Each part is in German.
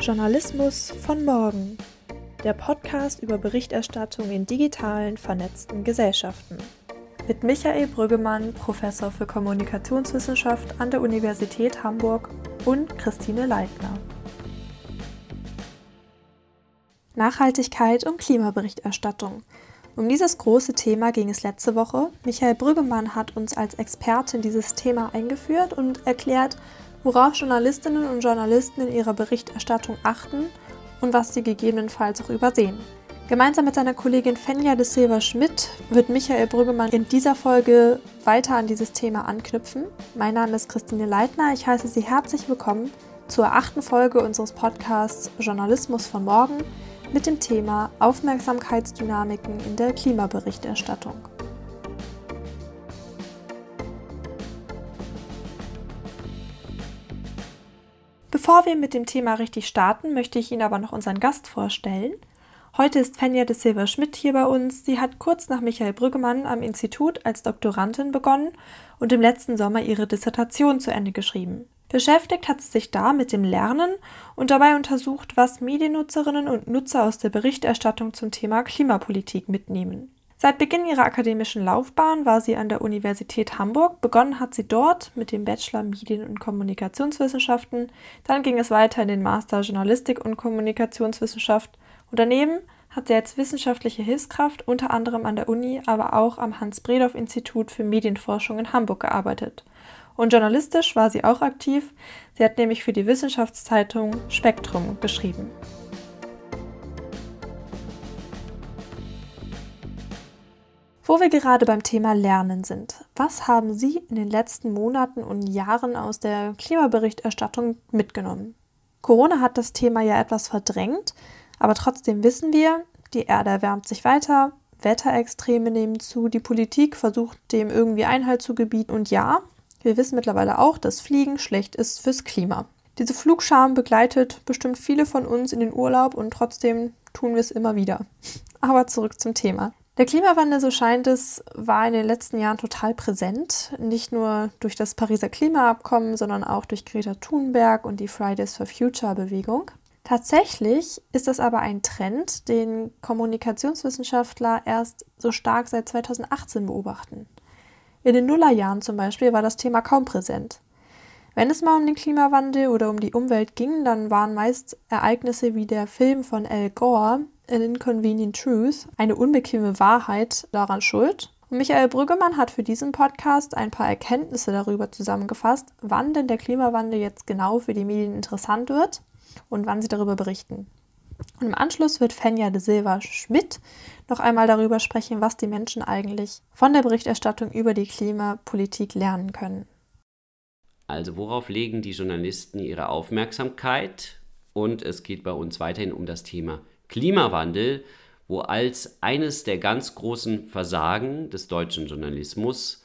Journalismus von morgen. Der Podcast über Berichterstattung in digitalen, vernetzten Gesellschaften. Mit Michael Brüggemann, Professor für Kommunikationswissenschaft an der Universität Hamburg und Christine Leitner. Nachhaltigkeit und Klimaberichterstattung. Um dieses große Thema ging es letzte Woche. Michael Brüggemann hat uns als Expertin dieses Thema eingeführt und erklärt, worauf Journalistinnen und Journalisten in ihrer Berichterstattung achten und was sie gegebenenfalls auch übersehen. Gemeinsam mit seiner Kollegin Fenja de Silva Schmidt wird Michael Brüggemann in dieser Folge weiter an dieses Thema anknüpfen. Mein Name ist Christine Leitner. Ich heiße Sie herzlich willkommen zur achten Folge unseres Podcasts Journalismus von morgen mit dem Thema Aufmerksamkeitsdynamiken in der Klimaberichterstattung. Bevor wir mit dem Thema richtig starten, möchte ich Ihnen aber noch unseren Gast vorstellen. Heute ist Fenja de Silva Schmidt hier bei uns. Sie hat kurz nach Michael Brüggemann am Institut als Doktorandin begonnen und im letzten Sommer ihre Dissertation zu Ende geschrieben. Beschäftigt hat sie sich da mit dem Lernen und dabei untersucht, was Mediennutzerinnen und Nutzer aus der Berichterstattung zum Thema Klimapolitik mitnehmen. Seit Beginn ihrer akademischen Laufbahn war sie an der Universität Hamburg. Begonnen hat sie dort mit dem Bachelor Medien- und Kommunikationswissenschaften. Dann ging es weiter in den Master Journalistik und Kommunikationswissenschaft. Und daneben hat sie als wissenschaftliche Hilfskraft unter anderem an der Uni, aber auch am Hans-Bredow-Institut für Medienforschung in Hamburg gearbeitet. Und journalistisch war sie auch aktiv. Sie hat nämlich für die Wissenschaftszeitung Spektrum geschrieben. Wo wir gerade beim Thema Lernen sind, was haben Sie in den letzten Monaten und Jahren aus der Klimaberichterstattung mitgenommen? Corona hat das Thema ja etwas verdrängt, aber trotzdem wissen wir, die Erde erwärmt sich weiter, Wetterextreme nehmen zu, die Politik versucht dem irgendwie Einhalt zu gebieten und ja, wir wissen mittlerweile auch, dass Fliegen schlecht ist fürs Klima. Diese Flugscham begleitet bestimmt viele von uns in den Urlaub und trotzdem tun wir es immer wieder. Aber zurück zum Thema. Der Klimawandel, so scheint es, war in den letzten Jahren total präsent. Nicht nur durch das Pariser Klimaabkommen, sondern auch durch Greta Thunberg und die Fridays for Future Bewegung. Tatsächlich ist das aber ein Trend, den Kommunikationswissenschaftler erst so stark seit 2018 beobachten. In den Nullerjahren zum Beispiel war das Thema kaum präsent. Wenn es mal um den Klimawandel oder um die Umwelt ging, dann waren meist Ereignisse wie der Film von Al Gore An Inconvenient Truth, eine unbequeme Wahrheit, daran schuld. Und Michael Brüggemann hat für diesen Podcast ein paar Erkenntnisse darüber zusammengefasst, wann denn der Klimawandel jetzt genau für die Medien interessant wird und wann sie darüber berichten. Und im Anschluss wird Fenja de Silva Schmidt noch einmal darüber sprechen, was die Menschen eigentlich von der Berichterstattung über die Klimapolitik lernen können. Also worauf legen die Journalisten ihre Aufmerksamkeit? Und es geht bei uns weiterhin um das Thema Klimawandel, wo als eines der ganz großen Versagen des deutschen Journalismus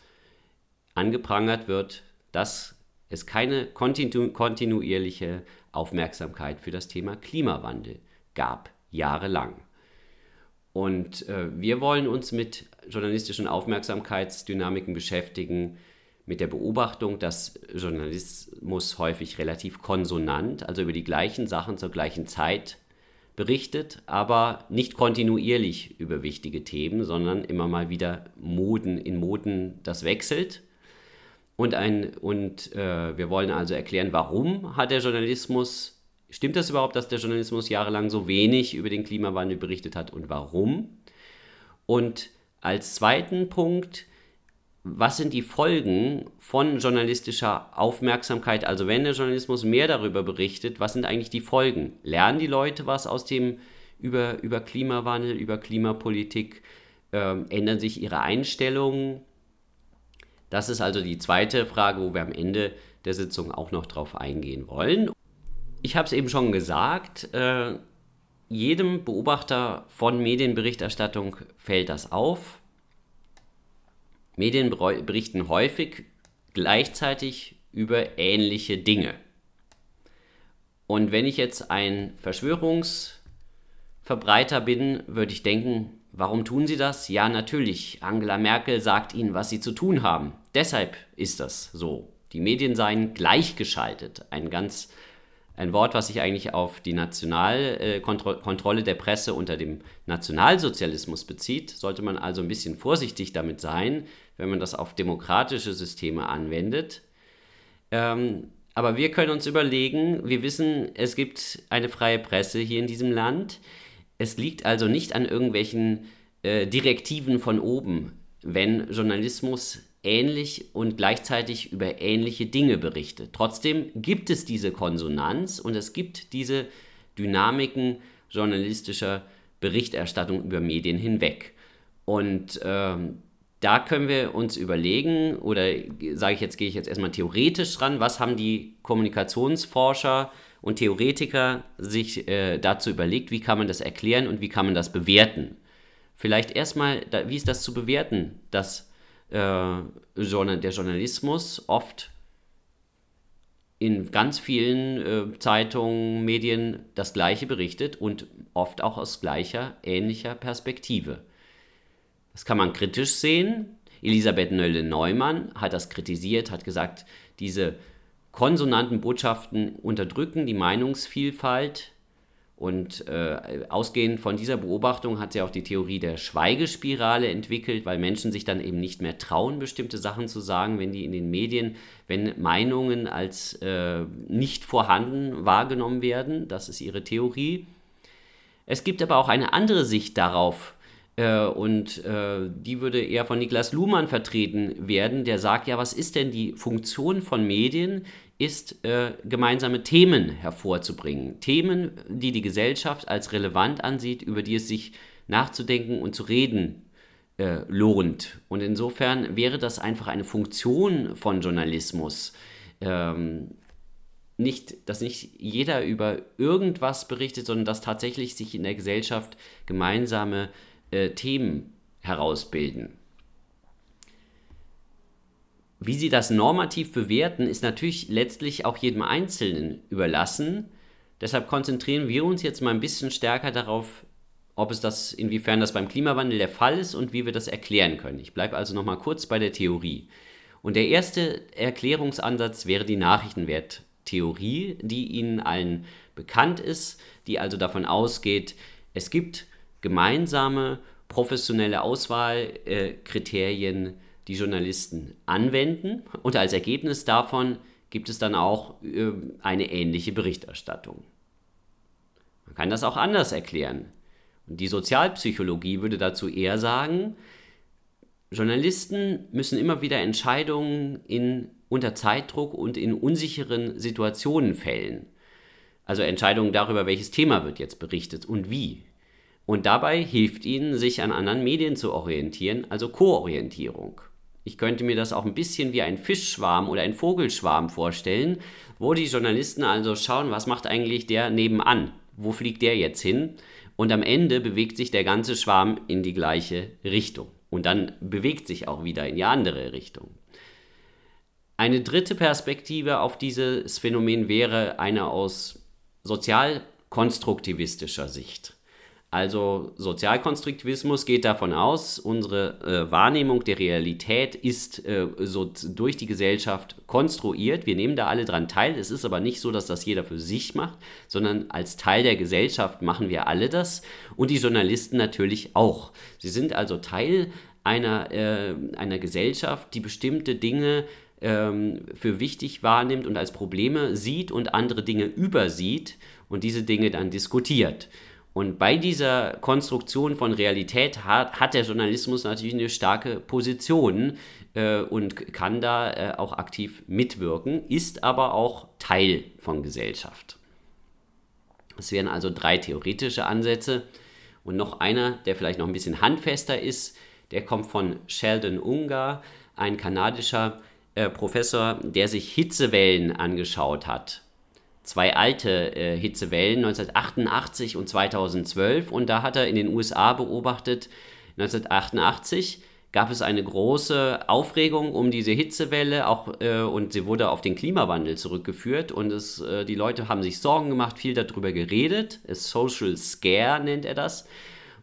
angeprangert wird, dass es keine kontinu kontinuierliche Aufmerksamkeit für das Thema Klimawandel gab, jahrelang. Und äh, wir wollen uns mit journalistischen Aufmerksamkeitsdynamiken beschäftigen, mit der Beobachtung, dass Journalismus häufig relativ konsonant, also über die gleichen Sachen zur gleichen Zeit berichtet, aber nicht kontinuierlich über wichtige Themen, sondern immer mal wieder Moden in Moden das wechselt. Und, ein, und äh, wir wollen also erklären, warum hat der Journalismus, stimmt das überhaupt, dass der Journalismus jahrelang so wenig über den Klimawandel berichtet hat und warum? Und als zweiten Punkt was sind die Folgen von journalistischer Aufmerksamkeit? Also wenn der Journalismus mehr darüber berichtet, was sind eigentlich die Folgen? Lernen die Leute was aus dem über, über Klimawandel, über Klimapolitik? Ähm, ändern sich ihre Einstellungen? Das ist also die zweite Frage, wo wir am Ende der Sitzung auch noch drauf eingehen wollen. Ich habe es eben schon gesagt, äh, jedem Beobachter von Medienberichterstattung fällt das auf Medien berichten häufig gleichzeitig über ähnliche Dinge. Und wenn ich jetzt ein Verschwörungsverbreiter bin, würde ich denken, warum tun sie das? Ja, natürlich, Angela Merkel sagt ihnen, was sie zu tun haben. Deshalb ist das so. Die Medien seien gleichgeschaltet. Ein ganz Ein Wort, was sich eigentlich auf die Nationalkontrolle äh, der Presse unter dem Nationalsozialismus bezieht, sollte man also ein bisschen vorsichtig damit sein, wenn man das auf demokratische Systeme anwendet. Ähm, aber wir können uns überlegen, wir wissen, es gibt eine freie Presse hier in diesem Land. Es liegt also nicht an irgendwelchen äh, Direktiven von oben, wenn Journalismus ähnlich und gleichzeitig über ähnliche Dinge berichtet. Trotzdem gibt es diese Konsonanz und es gibt diese Dynamiken journalistischer Berichterstattung über Medien hinweg. Und ähm, da können wir uns überlegen, oder sage ich jetzt, gehe ich jetzt erstmal theoretisch ran, was haben die Kommunikationsforscher und Theoretiker sich äh, dazu überlegt, wie kann man das erklären und wie kann man das bewerten. Vielleicht erstmal, da, wie ist das zu bewerten, dass äh, der Journalismus oft in ganz vielen äh, Zeitungen, Medien das Gleiche berichtet und oft auch aus gleicher, ähnlicher Perspektive. Das kann man kritisch sehen. Elisabeth Nölle-Neumann hat das kritisiert, hat gesagt, diese konsonanten Botschaften unterdrücken die Meinungsvielfalt und äh, ausgehend von dieser Beobachtung hat sie auch die Theorie der Schweigespirale entwickelt, weil Menschen sich dann eben nicht mehr trauen, bestimmte Sachen zu sagen, wenn die in den Medien, wenn Meinungen als äh, nicht vorhanden wahrgenommen werden. Das ist ihre Theorie. Es gibt aber auch eine andere Sicht darauf, äh, und äh, die würde eher von Niklas Luhmann vertreten werden, der sagt, ja, was ist denn die Funktion von Medien? ist, äh, gemeinsame Themen hervorzubringen. Themen, die die Gesellschaft als relevant ansieht, über die es sich nachzudenken und zu reden äh, lohnt. Und insofern wäre das einfach eine Funktion von Journalismus. Ähm, nicht, dass nicht jeder über irgendwas berichtet, sondern dass tatsächlich sich in der Gesellschaft gemeinsame äh, Themen herausbilden. Wie sie das normativ bewerten, ist natürlich letztlich auch jedem Einzelnen überlassen. Deshalb konzentrieren wir uns jetzt mal ein bisschen stärker darauf, ob es das, inwiefern das beim Klimawandel der Fall ist und wie wir das erklären können. Ich bleibe also noch mal kurz bei der Theorie. Und der erste Erklärungsansatz wäre die Nachrichtenwerttheorie, die Ihnen allen bekannt ist, die also davon ausgeht, es gibt gemeinsame professionelle Auswahlkriterien, die Journalisten anwenden und als Ergebnis davon gibt es dann auch äh, eine ähnliche Berichterstattung. Man kann das auch anders erklären. Und die Sozialpsychologie würde dazu eher sagen, Journalisten müssen immer wieder Entscheidungen in, unter Zeitdruck und in unsicheren Situationen fällen. Also Entscheidungen darüber, welches Thema wird jetzt berichtet und wie. Und dabei hilft ihnen, sich an anderen Medien zu orientieren, also Koorientierung. Ich könnte mir das auch ein bisschen wie ein Fischschwarm oder ein Vogelschwarm vorstellen, wo die Journalisten also schauen, was macht eigentlich der nebenan? Wo fliegt der jetzt hin? Und am Ende bewegt sich der ganze Schwarm in die gleiche Richtung. Und dann bewegt sich auch wieder in die andere Richtung. Eine dritte Perspektive auf dieses Phänomen wäre eine aus sozialkonstruktivistischer Sicht. Also Sozialkonstruktivismus geht davon aus, unsere äh, Wahrnehmung der Realität ist äh, so durch die Gesellschaft konstruiert. Wir nehmen da alle dran teil. Es ist aber nicht so, dass das jeder für sich macht, sondern als Teil der Gesellschaft machen wir alle das und die Journalisten natürlich auch. Sie sind also Teil einer, äh, einer Gesellschaft, die bestimmte Dinge ähm, für wichtig wahrnimmt und als Probleme sieht und andere Dinge übersieht und diese Dinge dann diskutiert. Und bei dieser Konstruktion von Realität hat, hat der Journalismus natürlich eine starke Position äh, und kann da äh, auch aktiv mitwirken, ist aber auch Teil von Gesellschaft. Das wären also drei theoretische Ansätze. Und noch einer, der vielleicht noch ein bisschen handfester ist, der kommt von Sheldon Ungar, ein kanadischer äh, Professor, der sich Hitzewellen angeschaut hat zwei alte äh, Hitzewellen, 1988 und 2012. Und da hat er in den USA beobachtet, 1988 gab es eine große Aufregung um diese Hitzewelle auch, äh, und sie wurde auf den Klimawandel zurückgeführt und es, äh, die Leute haben sich Sorgen gemacht, viel darüber geredet. Social Scare nennt er das.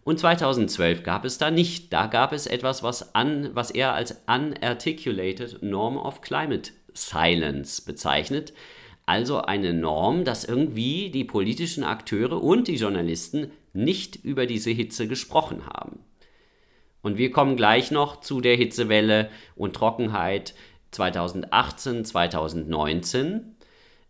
Und 2012 gab es da nicht. Da gab es etwas, was, an, was er als Unarticulated Norm of Climate Silence bezeichnet Also eine Norm, dass irgendwie die politischen Akteure und die Journalisten nicht über diese Hitze gesprochen haben. Und wir kommen gleich noch zu der Hitzewelle und Trockenheit 2018, 2019,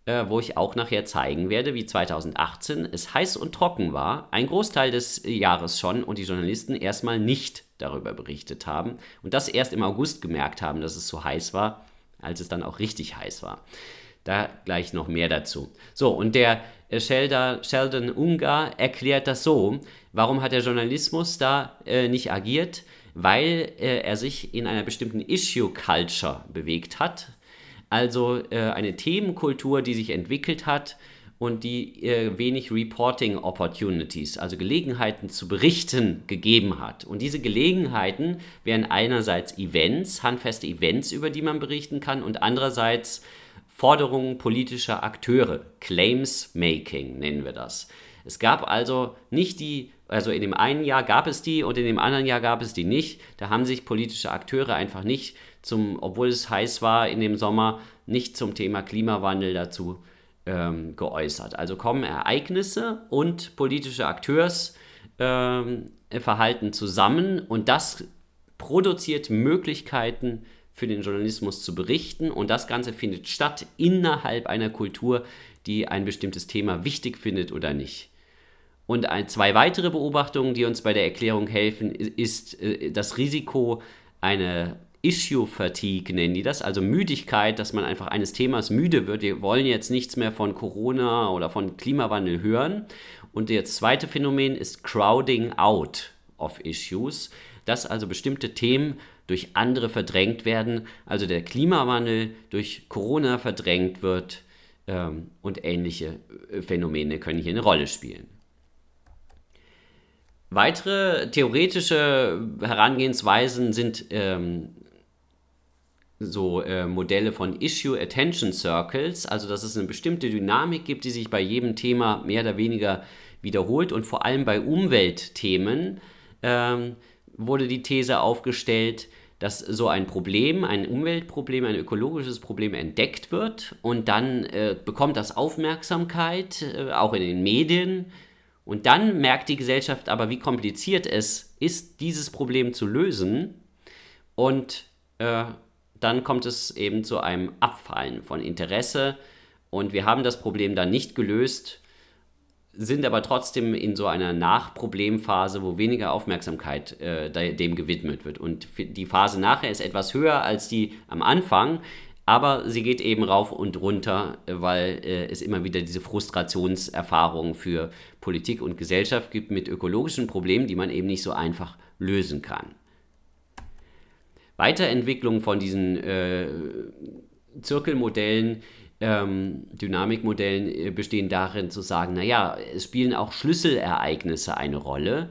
äh, wo ich auch nachher zeigen werde, wie 2018 es heiß und trocken war, ein Großteil des Jahres schon und die Journalisten erstmal nicht darüber berichtet haben und das erst im August gemerkt haben, dass es so heiß war, als es dann auch richtig heiß war. Da gleich noch mehr dazu. So, und der äh, Sheldon Ungar erklärt das so. Warum hat der Journalismus da äh, nicht agiert? Weil äh, er sich in einer bestimmten Issue-Culture bewegt hat. Also äh, eine Themenkultur, die sich entwickelt hat und die äh, wenig Reporting Opportunities, also Gelegenheiten zu berichten, gegeben hat. Und diese Gelegenheiten wären einerseits Events, handfeste Events, über die man berichten kann, und andererseits Forderungen politischer Akteure, Claims Making nennen wir das. Es gab also nicht die, also in dem einen Jahr gab es die und in dem anderen Jahr gab es die nicht. Da haben sich politische Akteure einfach nicht zum, obwohl es heiß war in dem Sommer, nicht zum Thema Klimawandel dazu ähm, geäußert. Also kommen Ereignisse und politische Akteursverhalten ähm, zusammen und das produziert Möglichkeiten für den Journalismus zu berichten und das Ganze findet statt innerhalb einer Kultur, die ein bestimmtes Thema wichtig findet oder nicht. Und ein, zwei weitere Beobachtungen, die uns bei der Erklärung helfen, ist äh, das Risiko einer Issue Fatigue nennen die das, also Müdigkeit, dass man einfach eines Themas müde wird. Wir wollen jetzt nichts mehr von Corona oder von Klimawandel hören. Und das zweite Phänomen ist Crowding out of Issues, dass also bestimmte Themen durch andere verdrängt werden, also der Klimawandel durch Corona verdrängt wird ähm, und ähnliche äh, Phänomene können hier eine Rolle spielen. Weitere theoretische Herangehensweisen sind ähm, so äh, Modelle von Issue Attention Circles, also dass es eine bestimmte Dynamik gibt, die sich bei jedem Thema mehr oder weniger wiederholt und vor allem bei Umweltthemen ähm, wurde die These aufgestellt, dass so ein Problem, ein Umweltproblem, ein ökologisches Problem entdeckt wird und dann äh, bekommt das Aufmerksamkeit, äh, auch in den Medien. Und dann merkt die Gesellschaft aber, wie kompliziert es ist, dieses Problem zu lösen. Und äh, dann kommt es eben zu einem Abfallen von Interesse und wir haben das Problem dann nicht gelöst, sind aber trotzdem in so einer Nachproblemphase, wo weniger Aufmerksamkeit äh, dem gewidmet wird. Und die Phase nachher ist etwas höher als die am Anfang, aber sie geht eben rauf und runter, weil äh, es immer wieder diese Frustrationserfahrungen für Politik und Gesellschaft gibt mit ökologischen Problemen, die man eben nicht so einfach lösen kann. Weiterentwicklung von diesen äh, Zirkelmodellen, ähm, Dynamikmodellen äh, bestehen darin zu sagen, naja, es spielen auch Schlüsselereignisse eine Rolle.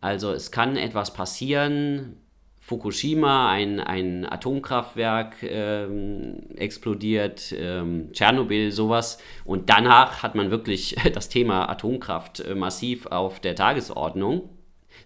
Also es kann etwas passieren, Fukushima, ein, ein Atomkraftwerk ähm, explodiert, ähm, Tschernobyl, sowas. Und danach hat man wirklich das Thema Atomkraft äh, massiv auf der Tagesordnung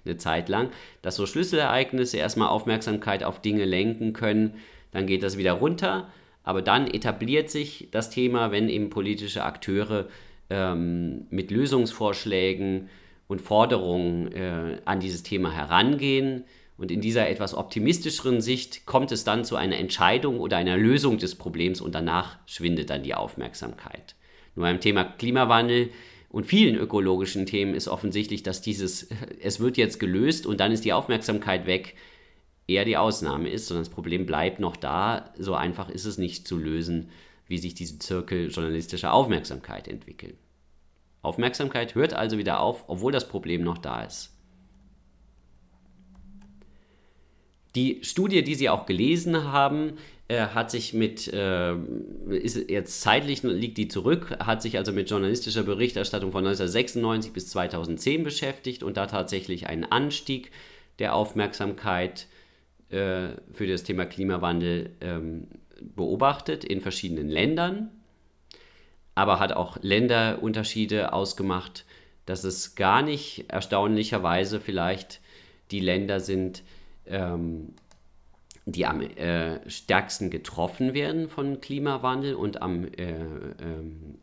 eine Zeit lang, dass so Schlüsselereignisse erstmal Aufmerksamkeit auf Dinge lenken können, dann geht das wieder runter, aber dann etabliert sich das Thema, wenn eben politische Akteure ähm, mit Lösungsvorschlägen und Forderungen äh, an dieses Thema herangehen. Und in dieser etwas optimistischeren Sicht kommt es dann zu einer Entscheidung oder einer Lösung des Problems und danach schwindet dann die Aufmerksamkeit. Nur beim Thema Klimawandel und vielen ökologischen Themen ist offensichtlich, dass dieses, es wird jetzt gelöst und dann ist die Aufmerksamkeit weg, eher die Ausnahme ist, sondern das Problem bleibt noch da. So einfach ist es nicht zu lösen, wie sich diese Zirkel journalistischer Aufmerksamkeit entwickeln. Aufmerksamkeit hört also wieder auf, obwohl das Problem noch da ist. Die Studie, die Sie auch gelesen haben, er hat sich mit, äh, ist jetzt zeitlich liegt die zurück, hat sich also mit journalistischer Berichterstattung von 1996 bis 2010 beschäftigt und da tatsächlich einen Anstieg der Aufmerksamkeit äh, für das Thema Klimawandel ähm, beobachtet in verschiedenen Ländern, aber hat auch Länderunterschiede ausgemacht, dass es gar nicht erstaunlicherweise vielleicht die Länder sind, ähm, die am äh, stärksten getroffen werden von Klimawandel und am äh, äh,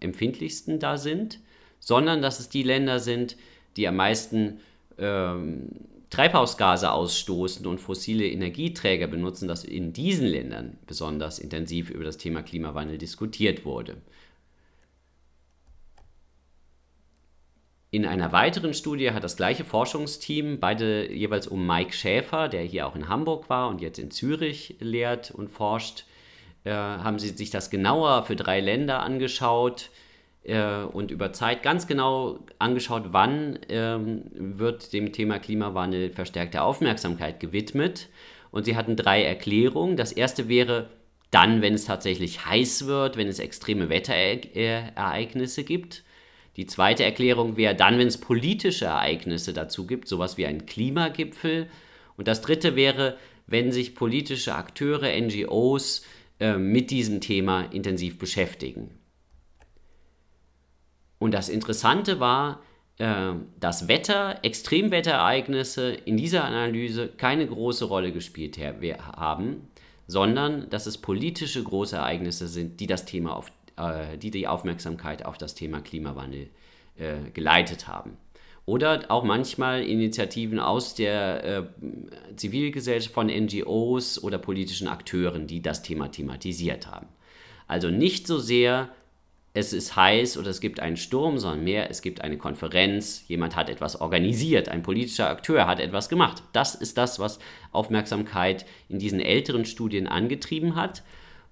empfindlichsten da sind, sondern dass es die Länder sind, die am meisten ähm, Treibhausgase ausstoßen und fossile Energieträger benutzen, dass in diesen Ländern besonders intensiv über das Thema Klimawandel diskutiert wurde. In einer weiteren Studie hat das gleiche Forschungsteam, beide jeweils um Mike Schäfer, der hier auch in Hamburg war und jetzt in Zürich lehrt und forscht, äh, haben sie sich das genauer für drei Länder angeschaut äh, und über Zeit ganz genau angeschaut, wann ähm, wird dem Thema Klimawandel verstärkte Aufmerksamkeit gewidmet. Und sie hatten drei Erklärungen. Das erste wäre dann, wenn es tatsächlich heiß wird, wenn es extreme Wetterereignisse gibt. Die zweite Erklärung wäre dann, wenn es politische Ereignisse dazu gibt, sowas wie ein Klimagipfel. Und das dritte wäre, wenn sich politische Akteure, NGOs äh, mit diesem Thema intensiv beschäftigen. Und das Interessante war, äh, dass Wetter, Extremwetterereignisse in dieser Analyse keine große Rolle gespielt haben, sondern dass es politische große Ereignisse sind, die das Thema auf äh, die die Aufmerksamkeit auf das Thema Klimawandel äh, geleitet haben. Oder auch manchmal Initiativen aus der äh, Zivilgesellschaft von NGOs oder politischen Akteuren, die das Thema thematisiert haben. Also nicht so sehr, es ist heiß oder es gibt einen Sturm, sondern mehr, es gibt eine Konferenz, jemand hat etwas organisiert, ein politischer Akteur hat etwas gemacht. Das ist das, was Aufmerksamkeit in diesen älteren Studien angetrieben hat.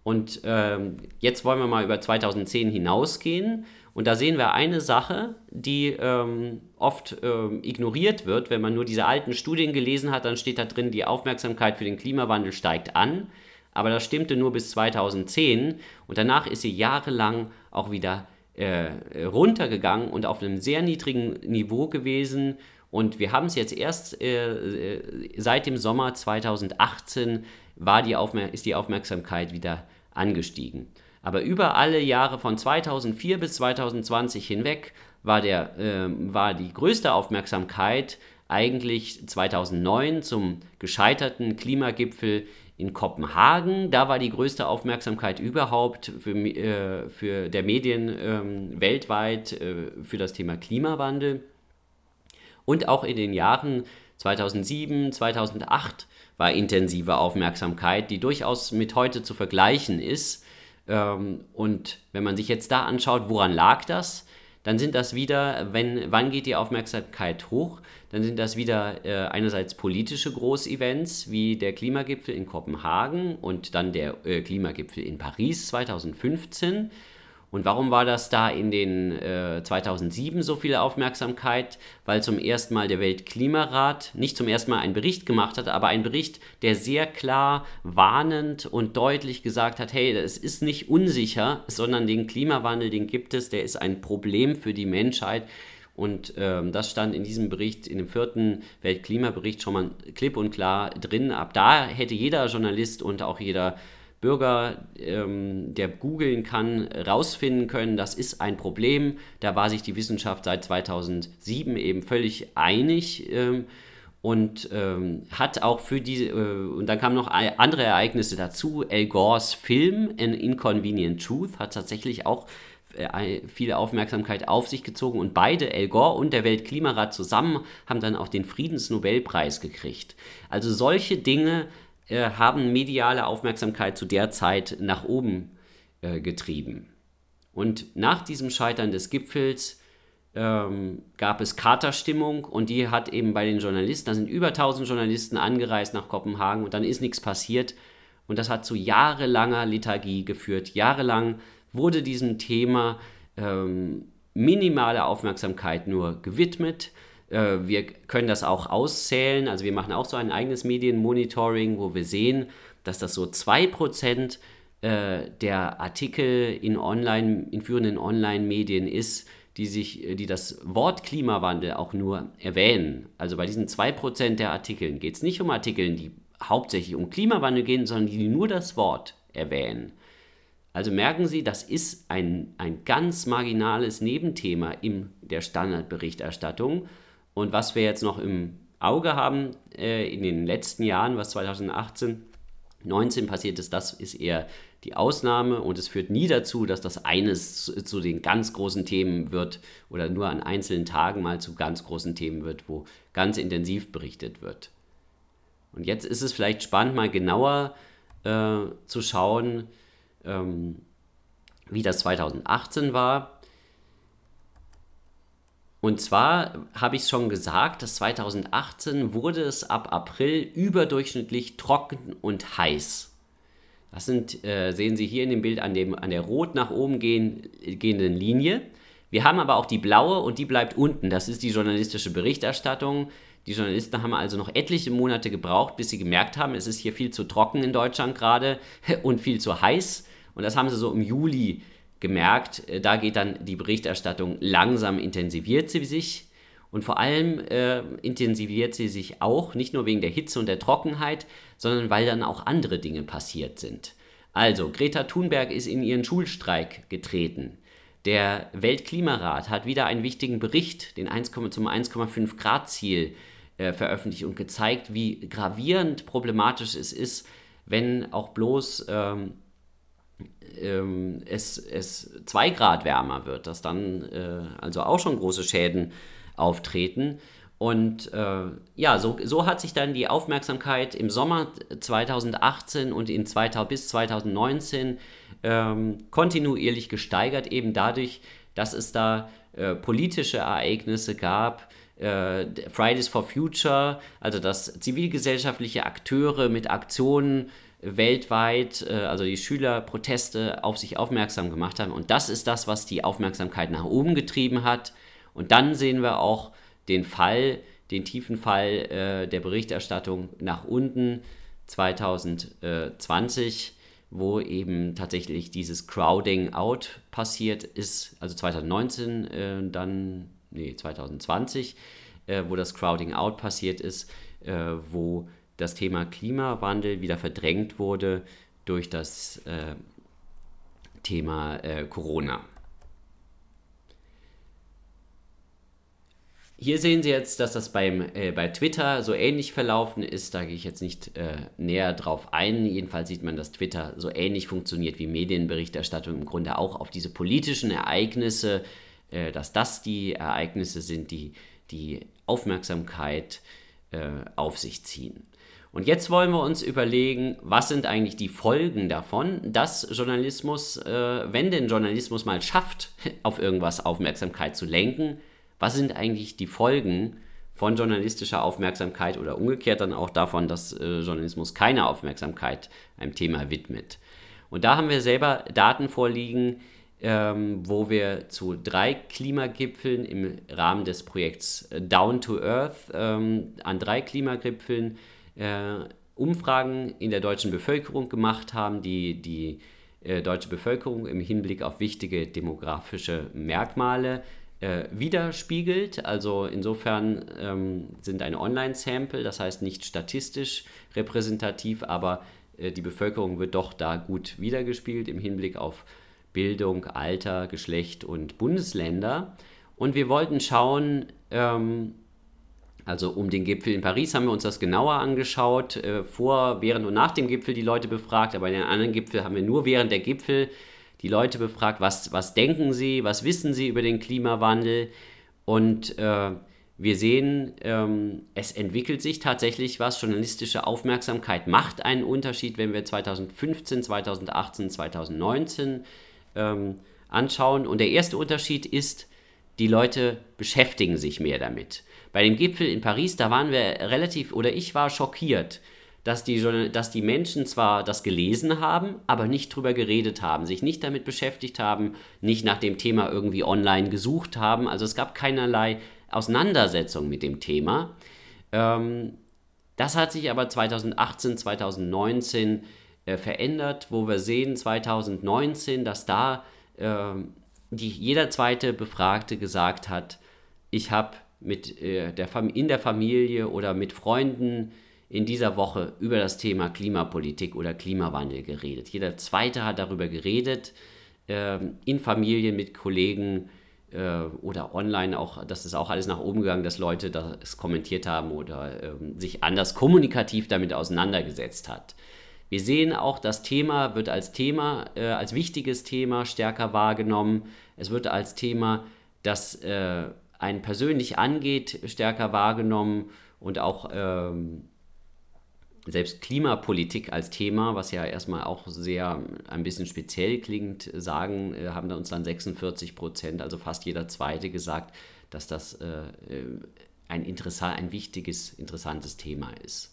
Und ähm, jetzt wollen wir mal über 2010 hinausgehen. Und da sehen wir eine Sache, die ähm, oft ähm, ignoriert wird. Wenn man nur diese alten Studien gelesen hat, dann steht da drin, die Aufmerksamkeit für den Klimawandel steigt an. Aber das stimmte nur bis 2010 und danach ist sie jahrelang auch wieder äh, runtergegangen und auf einem sehr niedrigen Niveau gewesen. Und wir haben es jetzt erst äh, äh seit dem Sommer 2018 war die ist die Aufmerksamkeit wieder angestiegen. Aber über alle Jahre von 2004 bis 2020 hinweg war, der, äh, war die größte Aufmerksamkeit eigentlich 2009 zum gescheiterten Klimagipfel in Kopenhagen. Da war die größte Aufmerksamkeit überhaupt für, äh, für der Medien äh, weltweit äh, für das Thema Klimawandel. Und auch in den Jahren 2007, 2008 war intensive Aufmerksamkeit, die durchaus mit heute zu vergleichen ist. Ähm, und wenn man sich jetzt da anschaut, woran lag das, dann sind das wieder, wenn, wann geht die Aufmerksamkeit hoch? Dann sind das wieder äh, einerseits politische Großevents wie der Klimagipfel in Kopenhagen und dann der äh, Klimagipfel in Paris 2015 und warum war das da in den äh, 2007 so viel Aufmerksamkeit? Weil zum ersten Mal der Weltklimarat nicht zum ersten Mal einen Bericht gemacht hat, aber einen Bericht, der sehr klar warnend und deutlich gesagt hat, hey, es ist nicht unsicher, sondern den Klimawandel, den gibt es, der ist ein Problem für die Menschheit. Und ähm, das stand in diesem Bericht, in dem vierten Weltklimabericht schon mal klipp und klar drin. Ab da hätte jeder Journalist und auch jeder Bürger, ähm, der googeln kann, rausfinden können, das ist ein Problem. Da war sich die Wissenschaft seit 2007 eben völlig einig. Ähm, und ähm, hat auch für diese, äh, und dann kamen noch andere Ereignisse dazu. Al Gores Film An Inconvenient Truth hat tatsächlich auch äh, viele Aufmerksamkeit auf sich gezogen und beide, Al Gore und der Weltklimarat zusammen, haben dann auch den Friedensnobelpreis gekriegt. Also solche Dinge äh, haben mediale Aufmerksamkeit zu der Zeit nach oben äh, getrieben. Und nach diesem Scheitern des Gipfels ähm, gab es Katerstimmung und die hat eben bei den Journalisten, da sind über 1000 Journalisten angereist nach Kopenhagen und dann ist nichts passiert. Und das hat zu jahrelanger Lethargie geführt. Jahrelang wurde diesem Thema ähm, minimale Aufmerksamkeit nur gewidmet. Äh, wir können das auch auszählen. Also wir machen auch so ein eigenes Medienmonitoring, wo wir sehen, dass das so 2% äh, der Artikel in, online, in führenden Online-Medien ist, die, sich, die das Wort Klimawandel auch nur erwähnen. Also bei diesen 2% der Artikeln geht es nicht um Artikel, die hauptsächlich um Klimawandel gehen, sondern die nur das Wort erwähnen. Also merken Sie, das ist ein, ein ganz marginales Nebenthema in der Standardberichterstattung und was wir jetzt noch im Auge haben äh, in den letzten Jahren, was 2018 19 passiert ist, das ist eher die Ausnahme und es führt nie dazu, dass das eines zu, zu, den ganz großen Themen wird oder nur an einzelnen Tagen mal zu ganz großen Themen wird, wo ganz intensiv berichtet wird. Und jetzt ist es vielleicht spannend, mal genauer äh, zu schauen, ähm, wie das 2018 war. Und zwar habe ich schon gesagt, dass 2018 wurde es ab April überdurchschnittlich trocken und heiß. Das sind, äh, sehen Sie hier in dem Bild an, dem, an der rot nach oben gehen, gehenden Linie. Wir haben aber auch die blaue und die bleibt unten. Das ist die journalistische Berichterstattung. Die Journalisten haben also noch etliche Monate gebraucht, bis sie gemerkt haben, es ist hier viel zu trocken in Deutschland gerade und viel zu heiß. Und das haben sie so im Juli gemerkt, äh, da geht dann die Berichterstattung langsam intensiviert sie sich und vor allem äh, intensiviert sie sich auch, nicht nur wegen der Hitze und der Trockenheit, sondern weil dann auch andere Dinge passiert sind. Also, Greta Thunberg ist in ihren Schulstreik getreten. Der Weltklimarat hat wieder einen wichtigen Bericht, den 1, zum 1,5 Grad Ziel, äh, veröffentlicht und gezeigt, wie gravierend problematisch es ist, wenn auch bloß ähm, ähm, es, es zwei Grad wärmer wird, dass dann äh, also auch schon große Schäden auftreten. Und äh, ja, so, so hat sich dann die Aufmerksamkeit im Sommer 2018 und in 2000, bis 2019 ähm, kontinuierlich gesteigert, eben dadurch, dass es da äh, politische Ereignisse gab, äh, Fridays for Future, also dass zivilgesellschaftliche Akteure mit Aktionen weltweit, äh, also die Schülerproteste auf sich aufmerksam gemacht haben. Und das ist das, was die Aufmerksamkeit nach oben getrieben hat. Und dann sehen wir auch den Fall, den tiefen Fall äh, der Berichterstattung nach unten 2020, wo eben tatsächlich dieses Crowding out passiert ist, also 2019 äh, dann, nee, 2020, äh, wo das Crowding out passiert ist, wo das Thema Klimawandel wieder verdrängt wurde durch das äh, Thema äh, Corona. Hier sehen Sie jetzt, dass das beim, äh, bei Twitter so ähnlich verlaufen ist. Da gehe ich jetzt nicht äh, näher drauf ein. Jedenfalls sieht man, dass Twitter so ähnlich funktioniert wie Medienberichterstattung im Grunde auch auf diese politischen Ereignisse, äh, dass das die Ereignisse sind, die die Aufmerksamkeit äh, auf sich ziehen. Und jetzt wollen wir uns überlegen, was sind eigentlich die Folgen davon, dass Journalismus, äh, wenn denn Journalismus mal schafft, auf irgendwas Aufmerksamkeit zu lenken, was sind eigentlich die Folgen von journalistischer Aufmerksamkeit oder umgekehrt dann auch davon, dass äh, Journalismus keine Aufmerksamkeit einem Thema widmet. Und da haben wir selber Daten vorliegen, ähm, wo wir zu drei Klimagipfeln im Rahmen des Projekts Down to Earth ähm, an drei Klimagipfeln äh, Umfragen in der deutschen Bevölkerung gemacht haben, die die äh, deutsche Bevölkerung im Hinblick auf wichtige demografische Merkmale äh, widerspiegelt. Also insofern ähm, sind ein Online-Sample, das heißt nicht statistisch repräsentativ, aber äh, die Bevölkerung wird doch da gut wiedergespiegelt im Hinblick auf Bildung, Alter, Geschlecht und Bundesländer. Und wir wollten schauen, ähm, also um den Gipfel in Paris haben wir uns das genauer angeschaut, äh, vor, während und nach dem Gipfel die Leute befragt, aber in den anderen Gipfel haben wir nur während der Gipfel die Leute befragt, was, was denken sie, was wissen sie über den Klimawandel und äh, wir sehen, ähm, es entwickelt sich tatsächlich was. Journalistische Aufmerksamkeit macht einen Unterschied, wenn wir 2015, 2018, 2019 ähm, anschauen. Und der erste Unterschied ist, die Leute beschäftigen sich mehr damit. Bei dem Gipfel in Paris, da waren wir relativ, oder ich war schockiert, dass die, dass die Menschen zwar das gelesen haben, aber nicht drüber geredet haben, sich nicht damit beschäftigt haben, nicht nach dem Thema irgendwie online gesucht haben. Also es gab keinerlei Auseinandersetzung mit dem Thema. Ähm, das hat sich aber 2018, 2019 äh, verändert, wo wir sehen 2019, dass da äh, die, jeder zweite Befragte gesagt hat, ich habe mit, äh, der in der Familie oder mit Freunden in dieser Woche über das Thema Klimapolitik oder Klimawandel geredet. Jeder Zweite hat darüber geredet, äh, in Familien mit Kollegen äh, oder online auch, das ist auch alles nach oben gegangen, dass Leute das kommentiert haben oder ähm, sich anders kommunikativ damit auseinandergesetzt hat. Wir sehen auch, das Thema wird als Thema, äh, als wichtiges Thema stärker wahrgenommen. Es wird als Thema, das äh, einen persönlich angeht, stärker wahrgenommen und auch ähm, selbst Klimapolitik als Thema, was ja erstmal auch sehr ein bisschen speziell klingt, sagen, äh, haben da uns dann 46 Prozent, also fast jeder Zweite gesagt, dass das äh, äh, ein, interessant, ein wichtiges, interessantes Thema ist.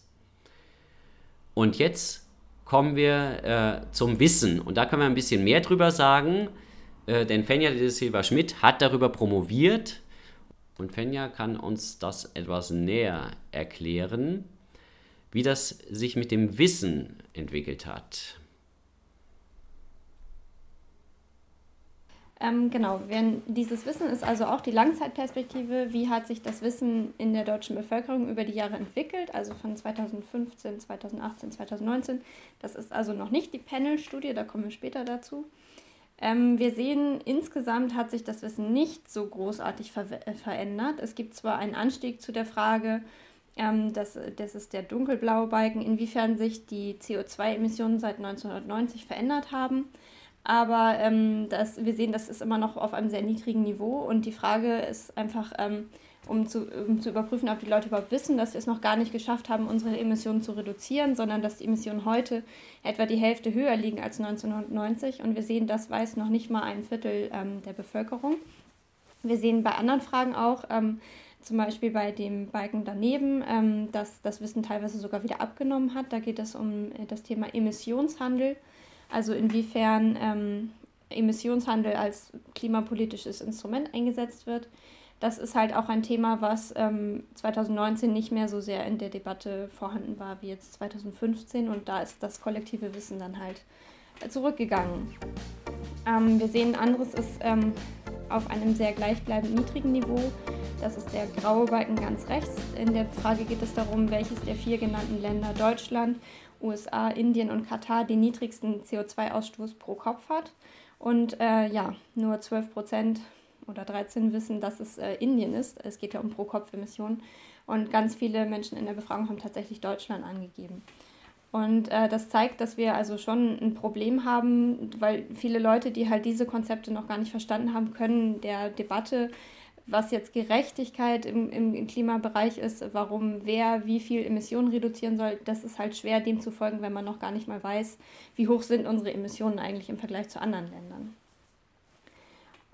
Und jetzt kommen wir äh, zum Wissen. Und da können wir ein bisschen mehr drüber sagen, äh, denn Fenja de Silva Schmidt hat darüber promoviert. Und Fenja kann uns das etwas näher erklären wie das sich mit dem Wissen entwickelt hat. Ähm, genau, wenn dieses Wissen ist also auch die Langzeitperspektive, wie hat sich das Wissen in der deutschen Bevölkerung über die Jahre entwickelt, also von 2015, 2018, 2019. Das ist also noch nicht die Panel-Studie, da kommen wir später dazu. Ähm, wir sehen, insgesamt hat sich das Wissen nicht so großartig ver äh, verändert. Es gibt zwar einen Anstieg zu der Frage, ähm, das, das ist der dunkelblaue Balken, inwiefern sich die CO2-Emissionen seit 1990 verändert haben. Aber ähm, das, wir sehen, das ist immer noch auf einem sehr niedrigen Niveau. Und die Frage ist einfach, ähm, um, zu, um zu überprüfen, ob die Leute überhaupt wissen, dass wir es noch gar nicht geschafft haben, unsere Emissionen zu reduzieren, sondern dass die Emissionen heute etwa die Hälfte höher liegen als 1990. Und wir sehen, das weiß noch nicht mal ein Viertel ähm, der Bevölkerung. Wir sehen bei anderen Fragen auch, ähm, zum Beispiel bei dem Balken daneben, ähm, dass das Wissen teilweise sogar wieder abgenommen hat. Da geht es um äh, das Thema Emissionshandel, also inwiefern ähm, Emissionshandel als klimapolitisches Instrument eingesetzt wird. Das ist halt auch ein Thema, was ähm, 2019 nicht mehr so sehr in der Debatte vorhanden war wie jetzt 2015 und da ist das kollektive Wissen dann halt zurückgegangen. Ähm, wir sehen, anderes ist ähm, auf einem sehr gleichbleibend niedrigen Niveau. Das ist der graue Balken ganz rechts. In der Frage geht es darum, welches der vier genannten Länder Deutschland, USA, Indien und Katar den niedrigsten CO2-Ausstoß pro Kopf hat. Und äh, ja, nur 12 Prozent oder 13 wissen, dass es äh, Indien ist. Es geht ja um Pro-Kopf-Emissionen. Und ganz viele Menschen in der Befragung haben tatsächlich Deutschland angegeben. Und äh, das zeigt, dass wir also schon ein Problem haben, weil viele Leute, die halt diese Konzepte noch gar nicht verstanden haben, können der Debatte, was jetzt Gerechtigkeit im, im Klimabereich ist, warum wer wie viel Emissionen reduzieren soll, das ist halt schwer dem zu folgen, wenn man noch gar nicht mal weiß, wie hoch sind unsere Emissionen eigentlich im Vergleich zu anderen Ländern.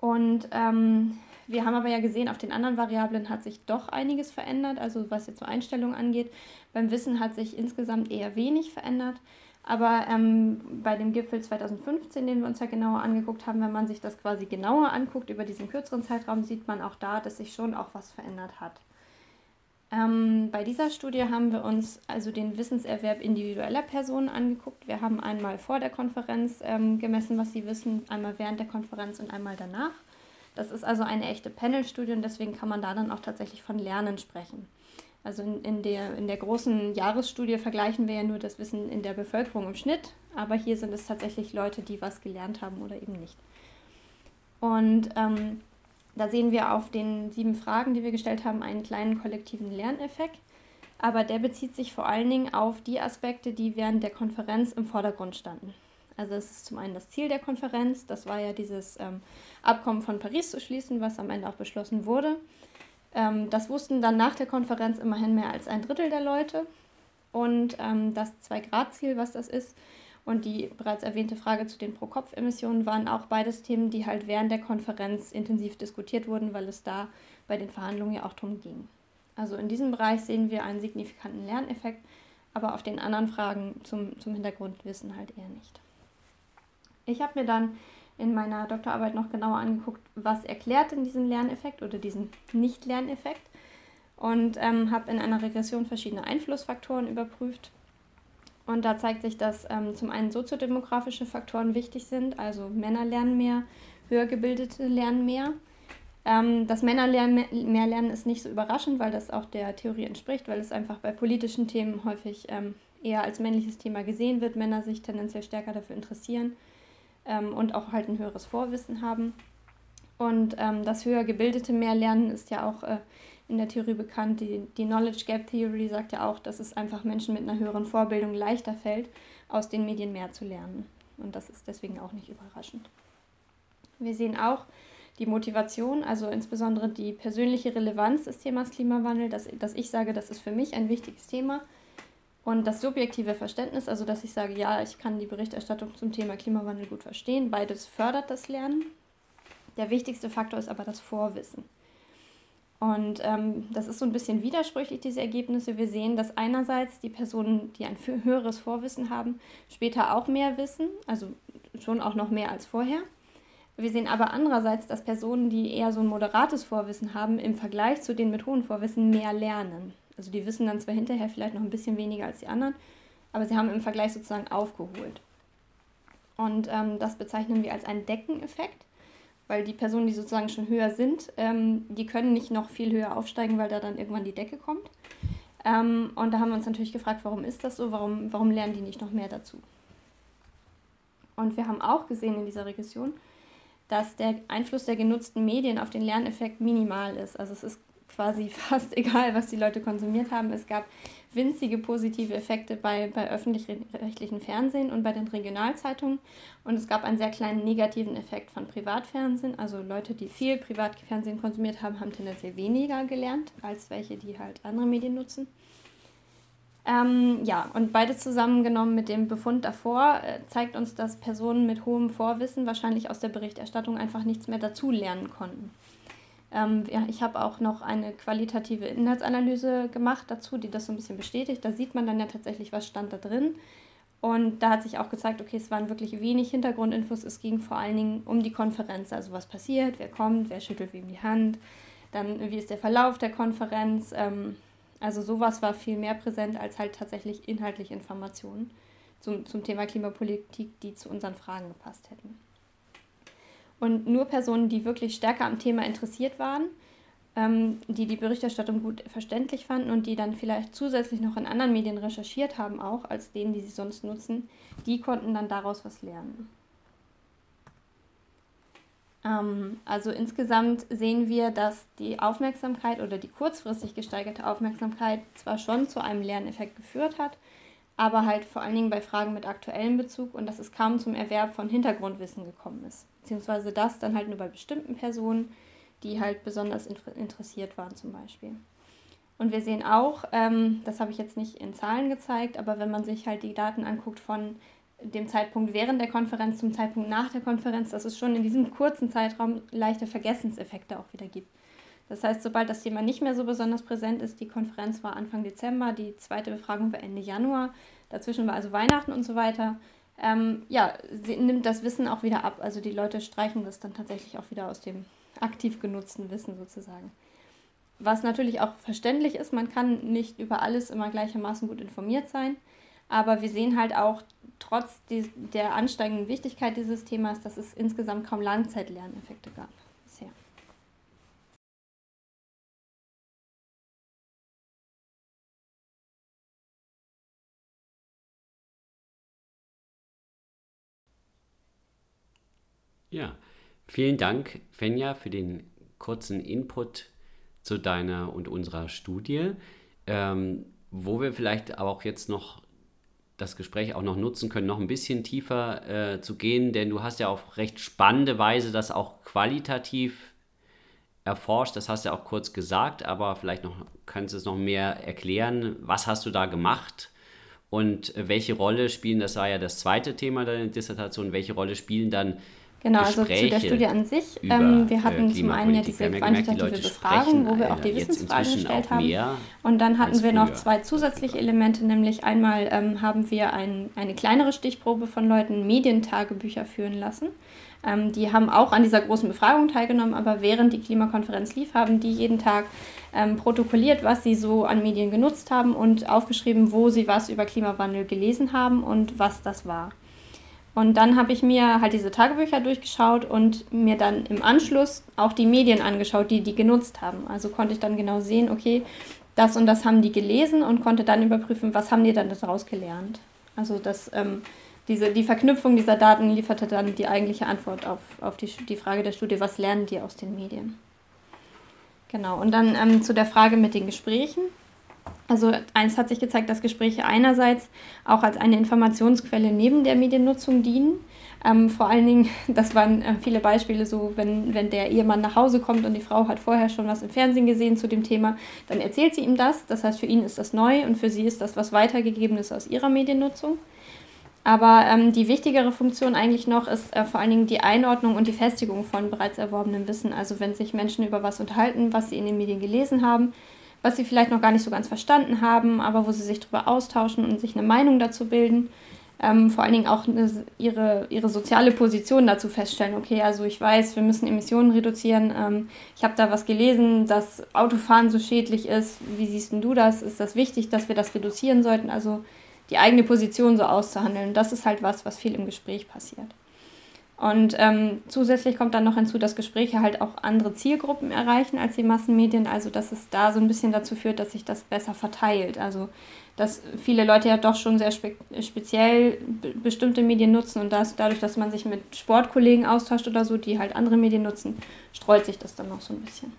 Und ähm, wir haben aber ja gesehen, auf den anderen Variablen hat sich doch einiges verändert, also was jetzt so Einstellungen angeht. Beim Wissen hat sich insgesamt eher wenig verändert. Aber ähm, bei dem Gipfel 2015, den wir uns ja genauer angeguckt haben, wenn man sich das quasi genauer anguckt über diesen kürzeren Zeitraum, sieht man auch da, dass sich schon auch was verändert hat. Ähm, bei dieser Studie haben wir uns also den Wissenserwerb individueller Personen angeguckt. Wir haben einmal vor der Konferenz ähm, gemessen, was sie wissen, einmal während der Konferenz und einmal danach. Das ist also eine echte Panel-Studie und deswegen kann man da dann auch tatsächlich von Lernen sprechen. Also in, in, der, in der großen Jahresstudie vergleichen wir ja nur das Wissen in der Bevölkerung im Schnitt, aber hier sind es tatsächlich Leute, die was gelernt haben oder eben nicht. Und ähm, da sehen wir auf den sieben Fragen, die wir gestellt haben, einen kleinen kollektiven Lerneffekt. Aber der bezieht sich vor allen Dingen auf die Aspekte, die während der Konferenz im Vordergrund standen. Also es ist zum einen das Ziel der Konferenz, das war ja dieses ähm, Abkommen von Paris zu schließen, was am Ende auch beschlossen wurde. Ähm, das wussten dann nach der Konferenz immerhin mehr als ein Drittel der Leute. Und ähm, das Zwei-Grad-Ziel, was das ist, und die bereits erwähnte Frage zu den Pro-Kopf-Emissionen waren auch beides Themen, die halt während der Konferenz intensiv diskutiert wurden, weil es da bei den Verhandlungen ja auch darum ging. Also in diesem Bereich sehen wir einen signifikanten Lerneffekt, aber auf den anderen Fragen zum, zum Hintergrundwissen halt eher nicht. Ich habe mir dann in meiner Doktorarbeit noch genauer angeguckt, was erklärt denn diesen Lerneffekt oder diesen Nicht-Lerneffekt und ähm, habe in einer Regression verschiedene Einflussfaktoren überprüft. Und da zeigt sich, dass ähm, zum einen soziodemografische Faktoren wichtig sind, also Männer lernen mehr, höher gebildete lernen mehr. Ähm, dass Männer lernen, mehr lernen ist nicht so überraschend, weil das auch der Theorie entspricht, weil es einfach bei politischen Themen häufig ähm, eher als männliches Thema gesehen wird, Männer sich tendenziell stärker dafür interessieren ähm, und auch halt ein höheres Vorwissen haben. Und ähm, das höher gebildete mehr lernen ist ja auch äh, in der Theorie bekannt. Die, die Knowledge Gap Theory sagt ja auch, dass es einfach Menschen mit einer höheren Vorbildung leichter fällt, aus den Medien mehr zu lernen. Und das ist deswegen auch nicht überraschend. Wir sehen auch die Motivation, also insbesondere die persönliche Relevanz des Themas Klimawandel, dass, dass ich sage, das ist für mich ein wichtiges Thema. Und das subjektive Verständnis, also dass ich sage, ja, ich kann die Berichterstattung zum Thema Klimawandel gut verstehen, beides fördert das Lernen. Der wichtigste Faktor ist aber das Vorwissen. Und ähm, das ist so ein bisschen widersprüchlich, diese Ergebnisse. Wir sehen, dass einerseits die Personen, die ein höheres Vorwissen haben, später auch mehr wissen, also schon auch noch mehr als vorher. Wir sehen aber andererseits, dass Personen, die eher so ein moderates Vorwissen haben, im Vergleich zu denen mit hohem Vorwissen mehr lernen. Also die wissen dann zwar hinterher vielleicht noch ein bisschen weniger als die anderen, aber sie haben im Vergleich sozusagen aufgeholt. Und ähm, das bezeichnen wir als einen Deckeneffekt weil die Personen, die sozusagen schon höher sind, ähm, die können nicht noch viel höher aufsteigen, weil da dann irgendwann die Decke kommt. Ähm, und da haben wir uns natürlich gefragt, warum ist das so, warum, warum lernen die nicht noch mehr dazu? Und wir haben auch gesehen in dieser Regression, dass der Einfluss der genutzten Medien auf den Lerneffekt minimal ist. Also es ist quasi fast egal, was die Leute konsumiert haben. Es gab winzige positive Effekte bei, bei öffentlich-rechtlichen Fernsehen und bei den Regionalzeitungen. Und es gab einen sehr kleinen negativen Effekt von Privatfernsehen. Also Leute, die viel Privatfernsehen konsumiert haben, haben tendenziell weniger gelernt als welche, die halt andere Medien nutzen. Ähm, ja, und beides zusammengenommen mit dem Befund davor äh, zeigt uns, dass Personen mit hohem Vorwissen wahrscheinlich aus der Berichterstattung einfach nichts mehr dazu lernen konnten. Ähm, ja, ich habe auch noch eine qualitative Inhaltsanalyse gemacht dazu, die das so ein bisschen bestätigt. Da sieht man dann ja tatsächlich, was stand da drin. Und da hat sich auch gezeigt, okay, es waren wirklich wenig Hintergrundinfos. Es ging vor allen Dingen um die Konferenz, also was passiert, wer kommt, wer schüttelt wem die Hand, dann wie ist der Verlauf der Konferenz. Ähm, also sowas war viel mehr präsent als halt tatsächlich inhaltliche Informationen zum, zum Thema Klimapolitik, die zu unseren Fragen gepasst hätten. Und nur Personen, die wirklich stärker am Thema interessiert waren, ähm, die die Berichterstattung gut verständlich fanden und die dann vielleicht zusätzlich noch in anderen Medien recherchiert haben, auch als denen, die sie sonst nutzen, die konnten dann daraus was lernen. Ähm, also insgesamt sehen wir, dass die Aufmerksamkeit oder die kurzfristig gesteigerte Aufmerksamkeit zwar schon zu einem Lerneffekt geführt hat, aber halt vor allen Dingen bei Fragen mit aktuellem Bezug und dass es kaum zum Erwerb von Hintergrundwissen gekommen ist. Beziehungsweise das dann halt nur bei bestimmten Personen, die halt besonders interessiert waren zum Beispiel. Und wir sehen auch, ähm, das habe ich jetzt nicht in Zahlen gezeigt, aber wenn man sich halt die Daten anguckt von dem Zeitpunkt während der Konferenz zum Zeitpunkt nach der Konferenz, dass es schon in diesem kurzen Zeitraum leichte Vergessenseffekte auch wieder gibt. Das heißt, sobald das Thema nicht mehr so besonders präsent ist, die Konferenz war Anfang Dezember, die zweite Befragung war Ende Januar, dazwischen war also Weihnachten und so weiter, ähm, ja, nimmt das Wissen auch wieder ab. Also die Leute streichen das dann tatsächlich auch wieder aus dem aktiv genutzten Wissen sozusagen. Was natürlich auch verständlich ist, man kann nicht über alles immer gleichermaßen gut informiert sein, aber wir sehen halt auch trotz der ansteigenden Wichtigkeit dieses Themas, dass es insgesamt kaum Langzeitlerneffekte gab. Ja, vielen Dank, Fenja, für den kurzen Input zu deiner und unserer Studie, ähm, wo wir vielleicht auch jetzt noch das Gespräch auch noch nutzen können, noch ein bisschen tiefer äh, zu gehen, denn du hast ja auf recht spannende Weise das auch qualitativ erforscht, das hast du ja auch kurz gesagt, aber vielleicht noch kannst du es noch mehr erklären. Was hast du da gemacht? Und welche Rolle spielen, das war ja das zweite Thema deiner Dissertation, welche Rolle spielen dann Genau, also zu der Studie an sich. Ähm, wir hatten zum einen ja diese quantitative Befragung, wo wir auch die Wissensfragen gestellt haben. Und dann hatten wir noch zwei zusätzliche Elemente, nämlich einmal ähm, haben wir ein, eine kleinere Stichprobe von Leuten Medientagebücher führen lassen. Ähm, die haben auch an dieser großen Befragung teilgenommen, aber während die Klimakonferenz lief, haben die jeden Tag ähm, protokolliert, was sie so an Medien genutzt haben und aufgeschrieben, wo sie was über Klimawandel gelesen haben und was das war. Und dann habe ich mir halt diese Tagebücher durchgeschaut und mir dann im Anschluss auch die Medien angeschaut, die die genutzt haben. Also konnte ich dann genau sehen, okay, das und das haben die gelesen und konnte dann überprüfen, was haben die dann daraus gelernt. Also das, ähm, diese, die Verknüpfung dieser Daten lieferte dann die eigentliche Antwort auf, auf die, die Frage der Studie, was lernen die aus den Medien. Genau, und dann ähm, zu der Frage mit den Gesprächen. Also eins hat sich gezeigt, dass Gespräche einerseits auch als eine Informationsquelle neben der Mediennutzung dienen. Ähm, vor allen Dingen, das waren äh, viele Beispiele so, wenn, wenn der Ehemann nach Hause kommt und die Frau hat vorher schon was im Fernsehen gesehen zu dem Thema, dann erzählt sie ihm das. Das heißt, für ihn ist das neu und für sie ist das was weitergegebenes aus ihrer Mediennutzung. Aber ähm, die wichtigere Funktion eigentlich noch ist äh, vor allen Dingen die Einordnung und die Festigung von bereits erworbenem Wissen. Also wenn sich Menschen über was unterhalten, was sie in den Medien gelesen haben, was sie vielleicht noch gar nicht so ganz verstanden haben, aber wo sie sich darüber austauschen und sich eine Meinung dazu bilden. Ähm, vor allen Dingen auch eine, ihre, ihre soziale Position dazu feststellen. Okay, also ich weiß, wir müssen Emissionen reduzieren. Ähm, ich habe da was gelesen, dass Autofahren so schädlich ist. Wie siehst du das? Ist das wichtig, dass wir das reduzieren sollten? Also die eigene Position so auszuhandeln. Das ist halt was, was viel im Gespräch passiert. Und ähm, zusätzlich kommt dann noch hinzu, dass Gespräche halt auch andere Zielgruppen erreichen als die Massenmedien. Also dass es da so ein bisschen dazu führt, dass sich das besser verteilt. Also dass viele Leute ja doch schon sehr spe speziell bestimmte Medien nutzen und das, dadurch, dass man sich mit Sportkollegen austauscht oder so, die halt andere Medien nutzen, streut sich das dann noch so ein bisschen.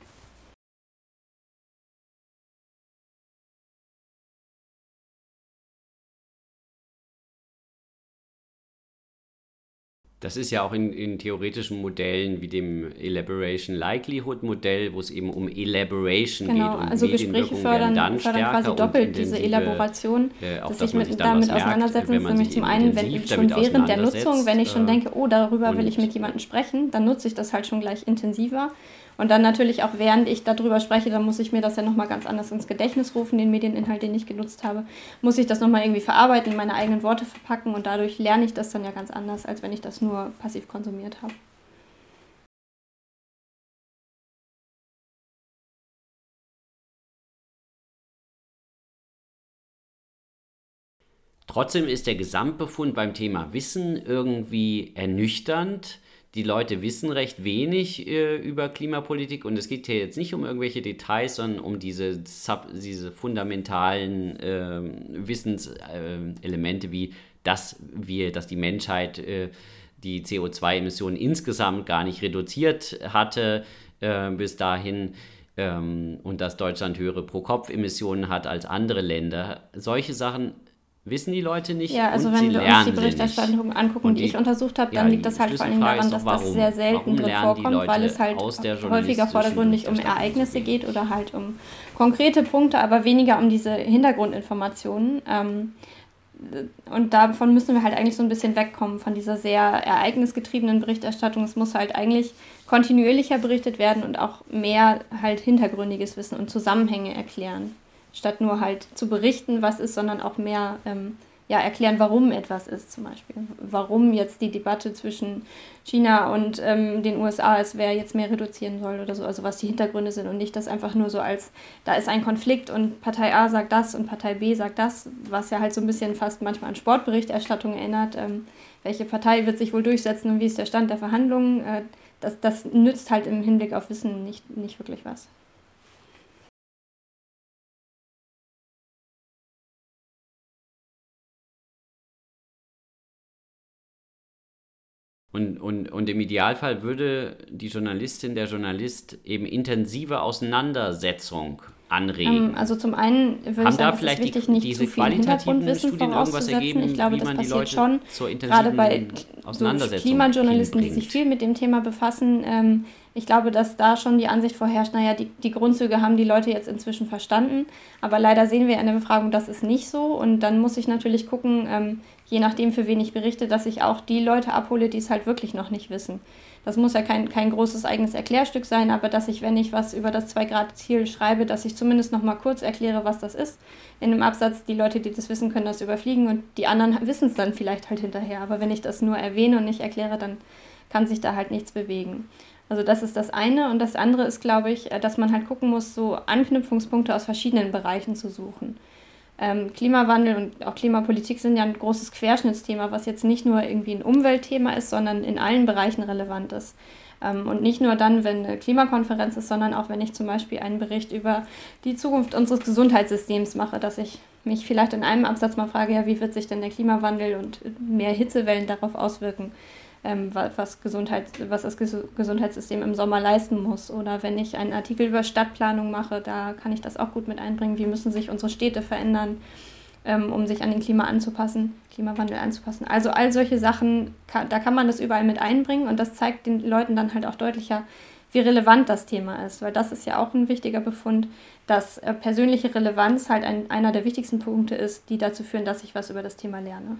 Das ist ja auch in, in theoretischen Modellen wie dem Elaboration Likelihood Modell, wo es eben um Elaboration genau, geht. Und also Gespräche fördern, dann fördern quasi doppelt diese Elaboration, äh, dass sich mit, damit auseinandersetzen. Merkt, nämlich zum einen, wenn ich schon während der Nutzung, wenn ich schon äh, denke, oh, darüber will ich mit jemandem sprechen, dann nutze ich das halt schon gleich intensiver. Und dann natürlich auch, während ich darüber spreche, dann muss ich mir das ja nochmal ganz anders ins Gedächtnis rufen, den Medieninhalt, den ich genutzt habe. Muss ich das nochmal irgendwie verarbeiten, in meine eigenen Worte verpacken und dadurch lerne ich das dann ja ganz anders, als wenn ich das nur passiv konsumiert habe. Trotzdem ist der Gesamtbefund beim Thema Wissen irgendwie ernüchternd die Leute wissen recht wenig äh, über Klimapolitik und es geht hier jetzt nicht um irgendwelche Details, sondern um diese, Sub, diese fundamentalen äh, Wissenselemente, äh, wie dass wir, dass die Menschheit äh, die CO2-Emissionen insgesamt gar nicht reduziert hatte äh, bis dahin ähm, und dass Deutschland höhere Pro-Kopf-Emissionen hat als andere Länder. Solche Sachen wissen die Leute nicht. Ja, also wenn wir uns die Berichterstattung angucken, die, die, ich untersucht habe, dann ja, liegt das halt vor allem daran, dass warum? das sehr selten drin vorkommt, weil es halt häufiger vordergründig um Ereignisse geht oder halt um konkrete Punkte, aber weniger um diese Hintergrundinformationen. Ähm, und davon müssen wir halt eigentlich so ein bisschen wegkommen, von dieser sehr ereignisgetriebenen Berichterstattung. Es muss halt eigentlich kontinuierlicher berichtet werden und auch mehr halt hintergründiges Wissen und Zusammenhänge erklären statt nur halt zu berichten, was ist, sondern auch mehr ähm, ja, erklären, warum etwas ist zum Beispiel. Warum jetzt die Debatte zwischen China und ähm, den USA ist, wer jetzt mehr reduzieren soll oder so, also was die Hintergründe sind und nicht das einfach nur so als, da ist ein Konflikt und Partei A sagt das und Partei B sagt das, was ja halt so ein bisschen fast manchmal an Sportberichterstattung erinnert. Ähm, welche Partei wird sich wohl durchsetzen und wie ist der Stand der Verhandlungen? Äh, das, das nützt halt im Hinblick auf Wissen nicht, nicht wirklich was. Und, und, und im Idealfall würde die Journalistin, der Journalist eben intensive Auseinandersetzung anregen. Ähm, also zum einen würde Haben ich sagen, es ist wichtig, die, nicht zu viel Hintergrundwissen Studien vorauszusetzen. Ergeben, ich glaube, das passiert schon, gerade bei so Klimajournalisten, die sich viel mit dem Thema befassen. Ähm, ich glaube, dass da schon die Ansicht vorherrscht, naja, die, die Grundzüge haben die Leute jetzt inzwischen verstanden, aber leider sehen wir in der Befragung, das ist nicht so und dann muss ich natürlich gucken, ähm, je nachdem, für wen ich berichte, dass ich auch die Leute abhole, die es halt wirklich noch nicht wissen. Das muss ja kein, kein großes eigenes Erklärstück sein, aber dass ich, wenn ich was über das 2-Grad-Ziel schreibe, dass ich zumindest noch mal kurz erkläre, was das ist. In einem Absatz, die Leute, die das wissen, können das überfliegen und die anderen wissen es dann vielleicht halt hinterher. Aber wenn ich das nur erwähne und nicht erkläre, dann kann sich da halt nichts bewegen. Also das ist das eine. Und das andere ist, glaube ich, dass man halt gucken muss, so Anknüpfungspunkte aus verschiedenen Bereichen zu suchen ähm, Klimawandel und auch Klimapolitik sind ja ein großes Querschnittsthema, was jetzt nicht nur irgendwie ein Umweltthema ist, sondern in allen Bereichen relevant ist. Ähm, und nicht nur dann, wenn eine Klimakonferenz ist, sondern auch wenn ich zum Beispiel einen Bericht über die Zukunft unseres Gesundheitssystems mache, dass ich mich vielleicht in einem Absatz mal frage, ja, wie wird sich denn der Klimawandel und mehr Hitzewellen darauf auswirken? Ähm, was, Gesundheit, was das Gesundheitssystem im Sommer leisten muss. Oder wenn ich einen Artikel über Stadtplanung mache, da kann ich das auch gut mit einbringen. Wie müssen sich unsere Städte verändern, ähm, um sich an den Klima anzupassen, Klimawandel anzupassen. Also all solche Sachen, da kann man das überall mit einbringen und das zeigt den Leuten dann halt auch deutlicher, wie relevant das Thema ist, weil das ist ja auch ein wichtiger Befund, dass äh, persönliche Relevanz halt ein, einer der wichtigsten Punkte ist, die dazu führen, dass ich was über das Thema lerne.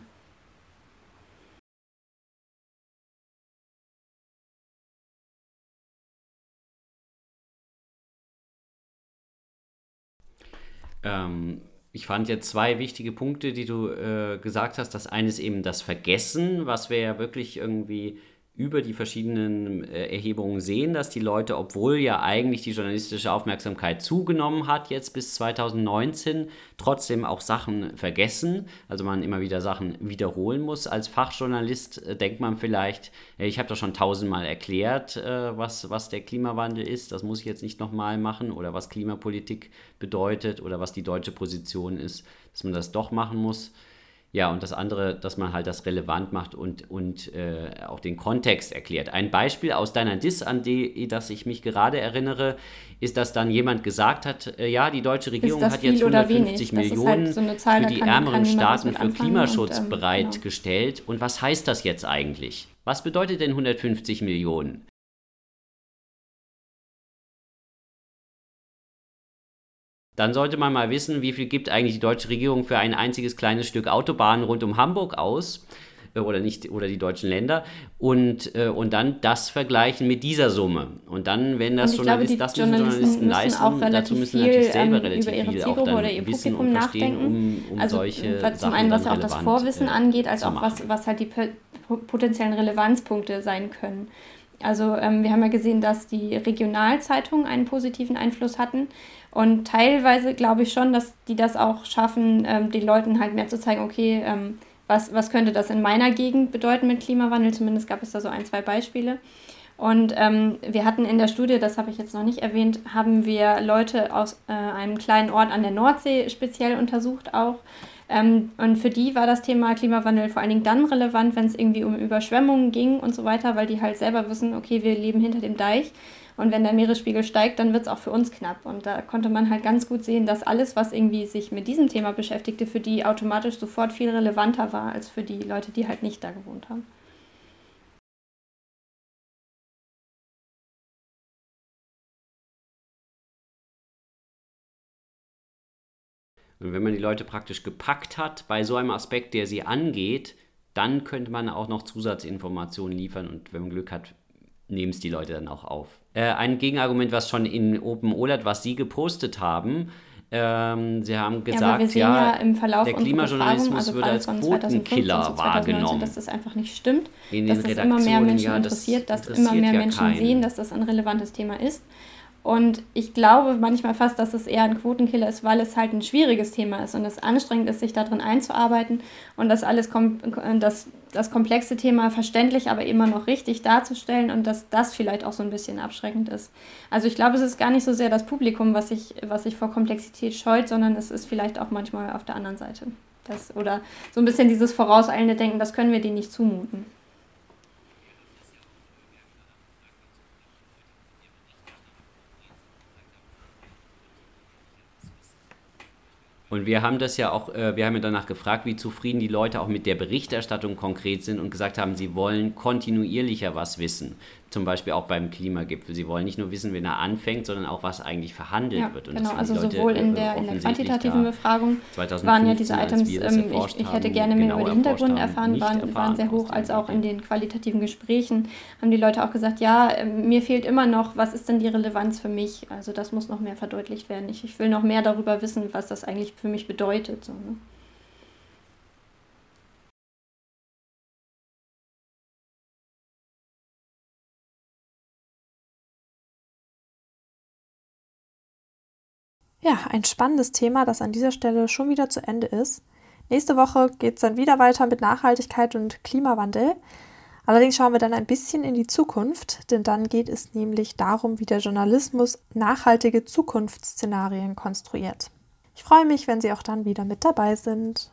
Ähm, ich fand jetzt zwei wichtige Punkte, die du äh, gesagt hast. Das eine ist eben das Vergessen, was wir ja wirklich irgendwie über die verschiedenen äh, Erhebungen sehen, dass die Leute, obwohl ja eigentlich die journalistische Aufmerksamkeit zugenommen hat, jetzt bis 2019, trotzdem auch Sachen vergessen. Also man immer wieder Sachen wiederholen muss. Als Fachjournalist äh, denkt man vielleicht, äh, ich habe doch schon tausendmal erklärt, was, was der Klimawandel ist. Das muss ich jetzt nicht nochmal machen oder was Klimapolitik bedeutet oder was die deutsche Position ist, dass man das doch machen muss. Ja, und das andere, dass man halt das relevant macht und, und äh, auch den Kontext erklärt. Ein Beispiel aus deiner Diss, an die das ich mich gerade erinnere, ist, dass dann jemand gesagt hat, äh, ja, die deutsche Regierung hat jetzt 150 Millionen halt so Zahl, für die kann, ärmeren kann Staaten für Klimaschutz und, ähm, bereitgestellt. Genau. Und was heißt das jetzt eigentlich? Was bedeutet denn 150 Millionen? Dann sollte man mal wissen, wie viel gibt eigentlich die deutsche Regierung für ein einziges kleines Stück Autobahn rund um Hamburg aus äh, oder nicht oder die deutschen Länder und, äh, und dann das vergleichen mit dieser Summe. Und dann wenn das Journalist, das müssen Journalisten leisten dazu müssen natürlich selber ähm, relativ viel auch dann oder ihr wissen Publikum und verstehen um, um also, solche was zum einen was ja auch das Vorwissen äh, angeht als auch was, was halt die potenziellen Relevanzpunkte sein können also ähm, wir haben ja gesehen, dass die Regionalzeitungen einen positiven Einfluss hatten. Und teilweise glaube ich schon, dass die das auch schaffen, ähm, den Leuten halt mehr zu zeigen, okay, ähm, was, was könnte das in meiner Gegend bedeuten mit Klimawandel? Zumindest gab es da so ein, zwei Beispiele. Und ähm, wir hatten in der Studie, das habe ich jetzt noch nicht erwähnt, haben wir Leute aus äh, einem kleinen Ort an der Nordsee speziell untersucht auch. Ähm, und für die war das Thema Klimawandel vor allen Dingen dann relevant, wenn es irgendwie um Überschwemmungen ging und so weiter, weil die halt selber wissen, okay, wir leben hinter dem Deich. Und wenn der Meeresspiegel steigt, dann wird es auch für uns knapp. Und da konnte man halt ganz gut sehen, dass alles, was irgendwie sich mit diesem Thema beschäftigte, für die automatisch sofort viel relevanter war als für die Leute, die halt nicht da gewohnt haben. Und wenn man die Leute praktisch gepackt hat bei so einem Aspekt, der sie angeht, dann könnte man auch noch Zusatzinformationen liefern und wenn man Glück hat, nehmen es die Leute dann auch auf. Äh, ein Gegenargument, was schon in Open OLED, was Sie gepostet haben, ähm, Sie haben gesagt, ja, ja der Klimajournalismus also wird als Quotenkiller wahrgenommen. Dass das einfach nicht stimmt, dass das immer mehr Menschen ja, interessiert, dass immer mehr ja Menschen keinen. sehen, dass das ein relevantes Thema ist. Und ich glaube manchmal fast, dass es eher ein Quotenkiller ist, weil es halt ein schwieriges Thema ist und es anstrengend ist, sich darin einzuarbeiten und das alles das, das komplexe Thema verständlich, aber immer noch richtig darzustellen und dass das vielleicht auch so ein bisschen abschreckend ist. Also ich glaube, es ist gar nicht so sehr das Publikum, was sich, was sich vor Komplexität scheut, sondern es ist vielleicht auch manchmal auf der anderen Seite. Das, oder so ein bisschen dieses vorauseilende Denken, das können wir denen nicht zumuten. Und wir haben das ja auch, äh, wir haben ja danach gefragt, wie zufrieden die Leute auch mit der Berichterstattung konkret sind und gesagt haben, sie wollen kontinuierlicher was wissen zum Beispiel auch beim Klimagipfel. Sie wollen nicht nur wissen, wenn er anfängt, sondern auch, was eigentlich verhandelt ja, wird. Und genau, also sowohl in der, in der quantitativen Befragung waren ja diese Items, ähm, ich, ich, hätte gerne mehr über die Hintergründe erfahren, waren, erfahren, waren sehr hoch, als auch in den qualitativen Gesprächen haben die Leute auch gesagt, ja, ähm, mir fehlt immer noch, was ist denn die Relevanz für mich? Also das muss noch mehr verdeutlicht werden. Ich, ich will noch mehr darüber wissen, was das eigentlich für mich bedeutet. So, ne? Ja, ein spannendes Thema, das an dieser Stelle schon wieder zu Ende ist. Nächste Woche geht es dann wieder weiter mit Nachhaltigkeit und Klimawandel. Allerdings schauen wir dann ein bisschen in die Zukunft, denn dann geht es nämlich darum, wie der Journalismus nachhaltige Zukunftsszenarien konstruiert. Ich freue mich, wenn Sie auch dann wieder mit dabei sind.